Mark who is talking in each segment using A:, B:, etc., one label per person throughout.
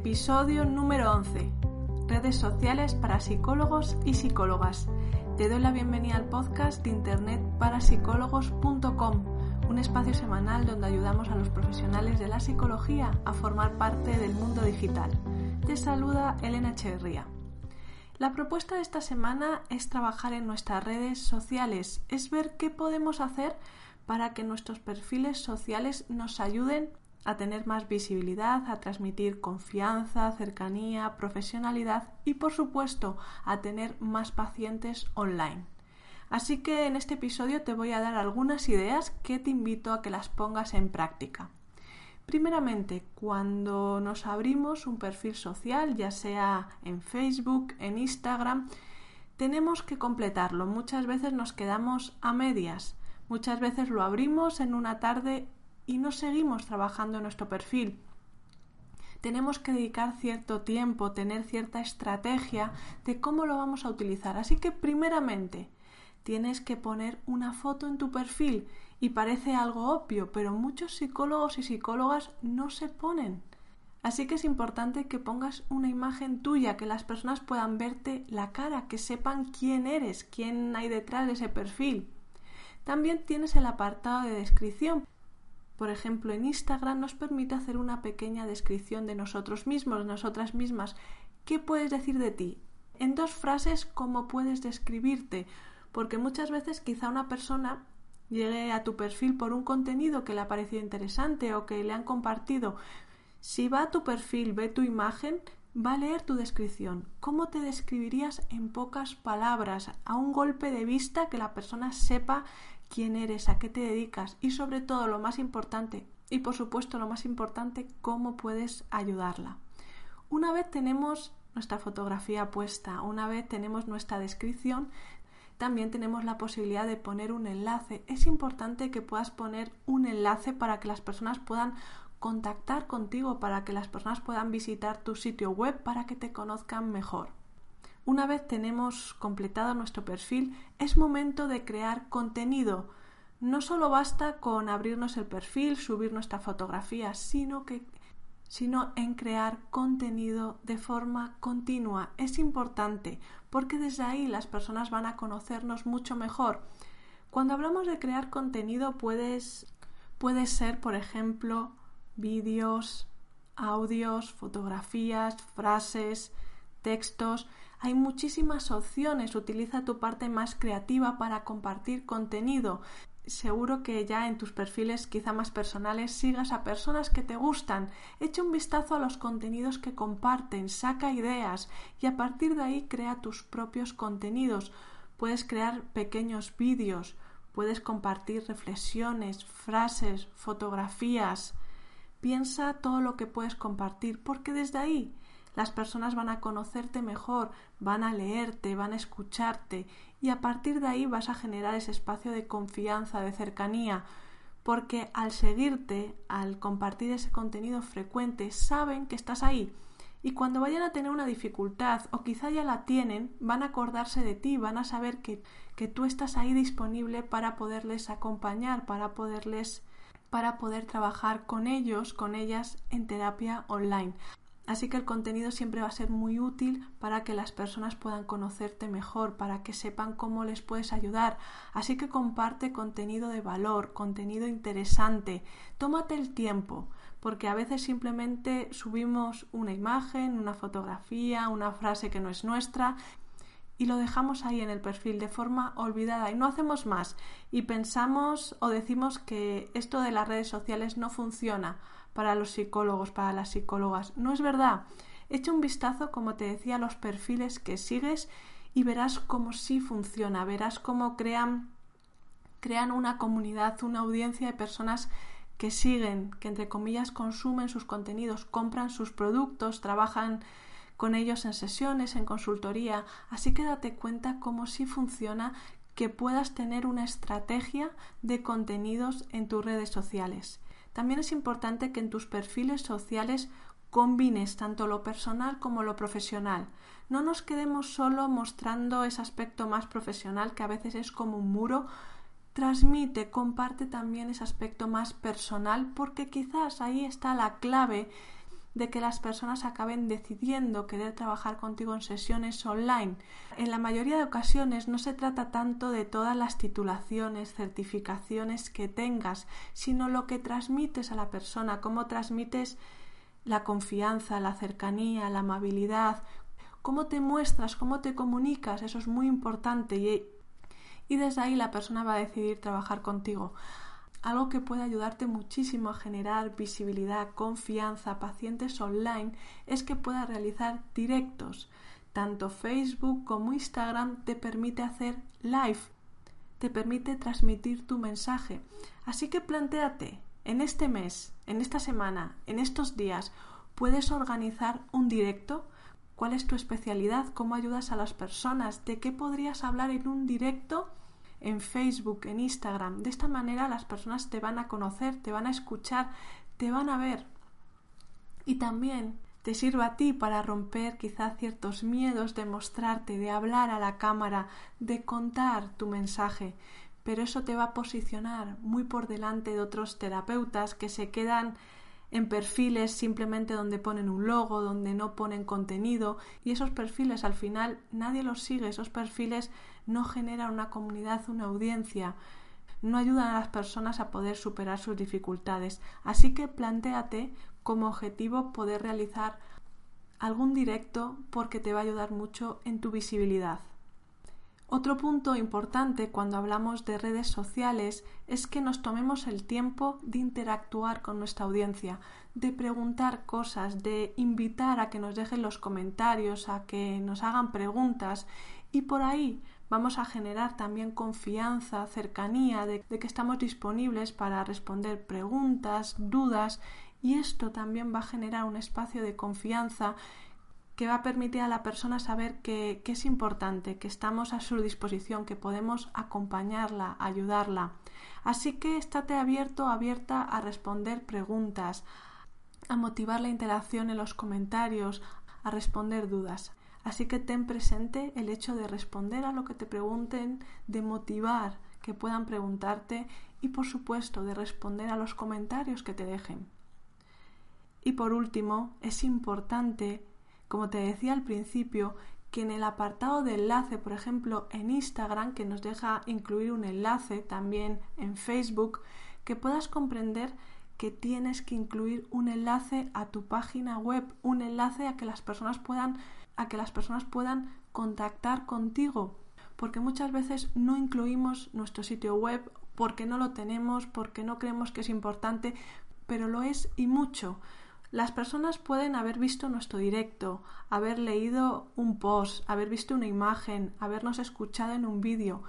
A: Episodio número 11. Redes sociales para psicólogos y psicólogas. Te doy la bienvenida al podcast de internet un espacio semanal donde ayudamos a los profesionales de la psicología a formar parte del mundo digital. Te saluda Elena Echeverría. La propuesta de esta semana es trabajar en nuestras redes sociales, es ver qué podemos hacer para que nuestros perfiles sociales nos ayuden a tener más visibilidad, a transmitir confianza, cercanía, profesionalidad y por supuesto a tener más pacientes online. Así que en este episodio te voy a dar algunas ideas que te invito a que las pongas en práctica. Primeramente, cuando nos abrimos un perfil social, ya sea en Facebook, en Instagram, tenemos que completarlo. Muchas veces nos quedamos a medias. Muchas veces lo abrimos en una tarde y no seguimos trabajando en nuestro perfil. Tenemos que dedicar cierto tiempo, tener cierta estrategia de cómo lo vamos a utilizar. Así que primeramente tienes que poner una foto en tu perfil y parece algo obvio, pero muchos psicólogos y psicólogas no se ponen. Así que es importante que pongas una imagen tuya, que las personas puedan verte la cara, que sepan quién eres, quién hay detrás de ese perfil. También tienes el apartado de descripción por ejemplo, en Instagram nos permite hacer una pequeña descripción de nosotros mismos, nosotras mismas. ¿Qué puedes decir de ti? En dos frases, ¿cómo puedes describirte? Porque muchas veces quizá una persona llegue a tu perfil por un contenido que le ha parecido interesante o que le han compartido. Si va a tu perfil, ve tu imagen, va a leer tu descripción. ¿Cómo te describirías en pocas palabras? A un golpe de vista que la persona sepa quién eres, a qué te dedicas y sobre todo lo más importante, y por supuesto lo más importante, cómo puedes ayudarla. Una vez tenemos nuestra fotografía puesta, una vez tenemos nuestra descripción, también tenemos la posibilidad de poner un enlace. Es importante que puedas poner un enlace para que las personas puedan contactar contigo, para que las personas puedan visitar tu sitio web, para que te conozcan mejor. Una vez tenemos completado nuestro perfil, es momento de crear contenido. No solo basta con abrirnos el perfil, subir nuestra fotografía, sino que sino en crear contenido de forma continua. Es importante porque desde ahí las personas van a conocernos mucho mejor. Cuando hablamos de crear contenido puedes puede ser, por ejemplo, vídeos, audios, fotografías, frases, textos. Hay muchísimas opciones. Utiliza tu parte más creativa para compartir contenido. Seguro que ya en tus perfiles quizá más personales sigas a personas que te gustan. Echa un vistazo a los contenidos que comparten, saca ideas y a partir de ahí crea tus propios contenidos. Puedes crear pequeños vídeos, puedes compartir reflexiones, frases, fotografías. Piensa todo lo que puedes compartir porque desde ahí las personas van a conocerte mejor, van a leerte, van a escucharte y a partir de ahí vas a generar ese espacio de confianza, de cercanía, porque al seguirte, al compartir ese contenido frecuente, saben que estás ahí y cuando vayan a tener una dificultad o quizá ya la tienen, van a acordarse de ti, van a saber que, que tú estás ahí disponible para poderles acompañar, para poderles para poder trabajar con ellos, con ellas en terapia online. Así que el contenido siempre va a ser muy útil para que las personas puedan conocerte mejor, para que sepan cómo les puedes ayudar. Así que comparte contenido de valor, contenido interesante. Tómate el tiempo, porque a veces simplemente subimos una imagen, una fotografía, una frase que no es nuestra y lo dejamos ahí en el perfil de forma olvidada y no hacemos más y pensamos o decimos que esto de las redes sociales no funciona para los psicólogos, para las psicólogas. No es verdad. Echa un vistazo, como te decía, a los perfiles que sigues y verás cómo sí funciona, verás cómo crean, crean una comunidad, una audiencia de personas que siguen, que entre comillas consumen sus contenidos, compran sus productos, trabajan con ellos en sesiones, en consultoría. Así que date cuenta cómo sí funciona que puedas tener una estrategia de contenidos en tus redes sociales. También es importante que en tus perfiles sociales combines tanto lo personal como lo profesional. No nos quedemos solo mostrando ese aspecto más profesional que a veces es como un muro. Transmite, comparte también ese aspecto más personal porque quizás ahí está la clave de que las personas acaben decidiendo querer trabajar contigo en sesiones online. En la mayoría de ocasiones no se trata tanto de todas las titulaciones, certificaciones que tengas, sino lo que transmites a la persona, cómo transmites la confianza, la cercanía, la amabilidad, cómo te muestras, cómo te comunicas, eso es muy importante y, y desde ahí la persona va a decidir trabajar contigo. Algo que puede ayudarte muchísimo a generar visibilidad, confianza, pacientes online es que puedas realizar directos. Tanto Facebook como Instagram te permite hacer live, te permite transmitir tu mensaje. Así que planteate, en este mes, en esta semana, en estos días, ¿puedes organizar un directo? ¿Cuál es tu especialidad? ¿Cómo ayudas a las personas? ¿De qué podrías hablar en un directo? En Facebook, en Instagram. De esta manera las personas te van a conocer, te van a escuchar, te van a ver. Y también te sirva a ti para romper quizá ciertos miedos de mostrarte, de hablar a la cámara, de contar tu mensaje. Pero eso te va a posicionar muy por delante de otros terapeutas que se quedan en perfiles simplemente donde ponen un logo, donde no ponen contenido y esos perfiles al final nadie los sigue, esos perfiles no generan una comunidad, una audiencia, no ayudan a las personas a poder superar sus dificultades. Así que plantéate como objetivo poder realizar algún directo porque te va a ayudar mucho en tu visibilidad. Otro punto importante cuando hablamos de redes sociales es que nos tomemos el tiempo de interactuar con nuestra audiencia, de preguntar cosas, de invitar a que nos dejen los comentarios, a que nos hagan preguntas. Y por ahí vamos a generar también confianza, cercanía, de, que estamos disponibles para responder preguntas, dudas y esto también va a generar un espacio de confianza que va a permitir a la persona saber que, es importante, que estamos a su disposición, que podemos acompañarla, ayudarla. Así que estate abierto, abierta a responder preguntas, a motivar la interacción en los comentarios, a responder dudas. Así que ten presente el hecho de responder a lo que te pregunten, de motivar que puedan preguntarte y por supuesto de responder a los comentarios que te dejen. Y por último, es importante, como te decía al principio, que en el apartado de enlace, por ejemplo, en Instagram, que nos deja incluir un enlace, también en Facebook, que puedas comprender que tienes que incluir un enlace a tu página web, un enlace a que las personas puedan a que las personas puedan contactar contigo, porque muchas veces no incluimos nuestro sitio web porque no lo tenemos, porque no creemos que es importante, pero lo es y mucho. Las personas pueden haber visto nuestro directo, haber leído un post, haber visto una imagen, habernos escuchado en un vídeo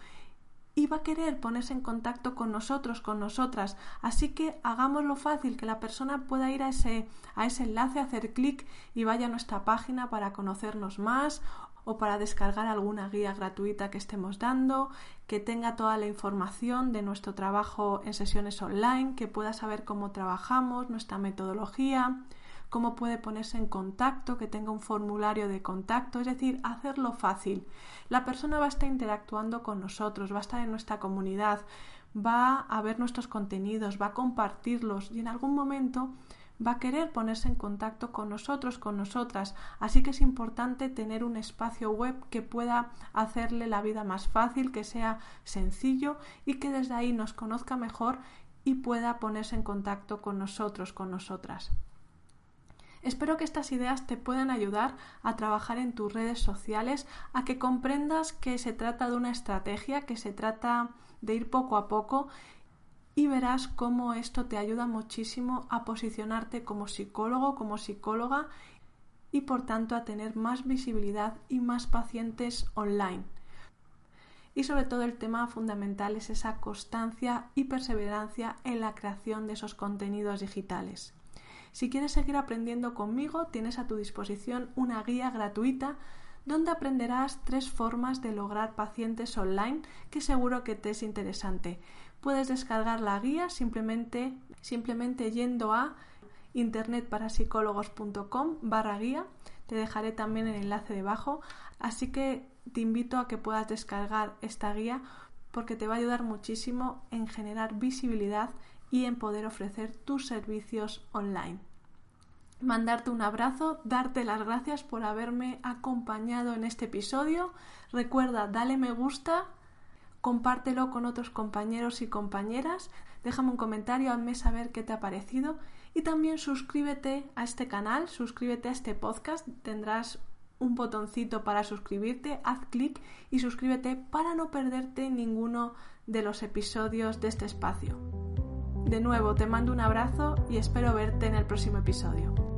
A: y va a querer ponerse en contacto con nosotros, con nosotras. Así que hagámoslo fácil, que la persona pueda ir a ese, a ese enlace, hacer clic y vaya a nuestra página para conocernos más o para descargar alguna guía gratuita que estemos dando, que tenga toda la información de nuestro trabajo en sesiones online, que pueda saber cómo trabajamos, nuestra metodología, cómo puede ponerse en contacto, que tenga un formulario de contacto, es decir, hacerlo fácil. La persona va a estar interactuando con nosotros, va a estar en nuestra comunidad, va a ver nuestros contenidos, va a compartirlos y en algún momento va a querer ponerse en contacto con nosotros, con nosotras. Así que es importante tener un espacio web que pueda hacerle la vida más fácil, que sea sencillo y que desde ahí nos conozca mejor y pueda ponerse en contacto con nosotros, con nosotras. Espero que estas ideas te puedan ayudar a trabajar en tus redes sociales, a que comprendas que se trata de una estrategia, que se trata de ir poco a poco y verás cómo esto te ayuda muchísimo a posicionarte como psicólogo, como psicóloga y por tanto a tener más visibilidad y más pacientes online. Y sobre todo el tema fundamental es esa constancia y perseverancia en la creación de esos contenidos digitales. Si quieres seguir aprendiendo conmigo, tienes a tu disposición una guía gratuita donde aprenderás tres formas de lograr pacientes online que seguro que te es interesante. Puedes descargar la guía simplemente, simplemente yendo a internetparapsicólogos.com barra guía. Te dejaré también el enlace debajo. Así que te invito a que puedas descargar esta guía porque te va a ayudar muchísimo en generar visibilidad y en poder ofrecer tus servicios online. mandarte un abrazo, darte las gracias por haberme acompañado en este episodio. Recuerda, dale me gusta, compártelo con otros compañeros y compañeras, déjame un comentario, hazme saber qué te ha parecido y también suscríbete a este canal, suscríbete a este podcast, tendrás un botoncito para suscribirte, haz clic y suscríbete para no perderte ninguno de los episodios de este espacio. De nuevo, te mando un abrazo y espero verte en el próximo episodio.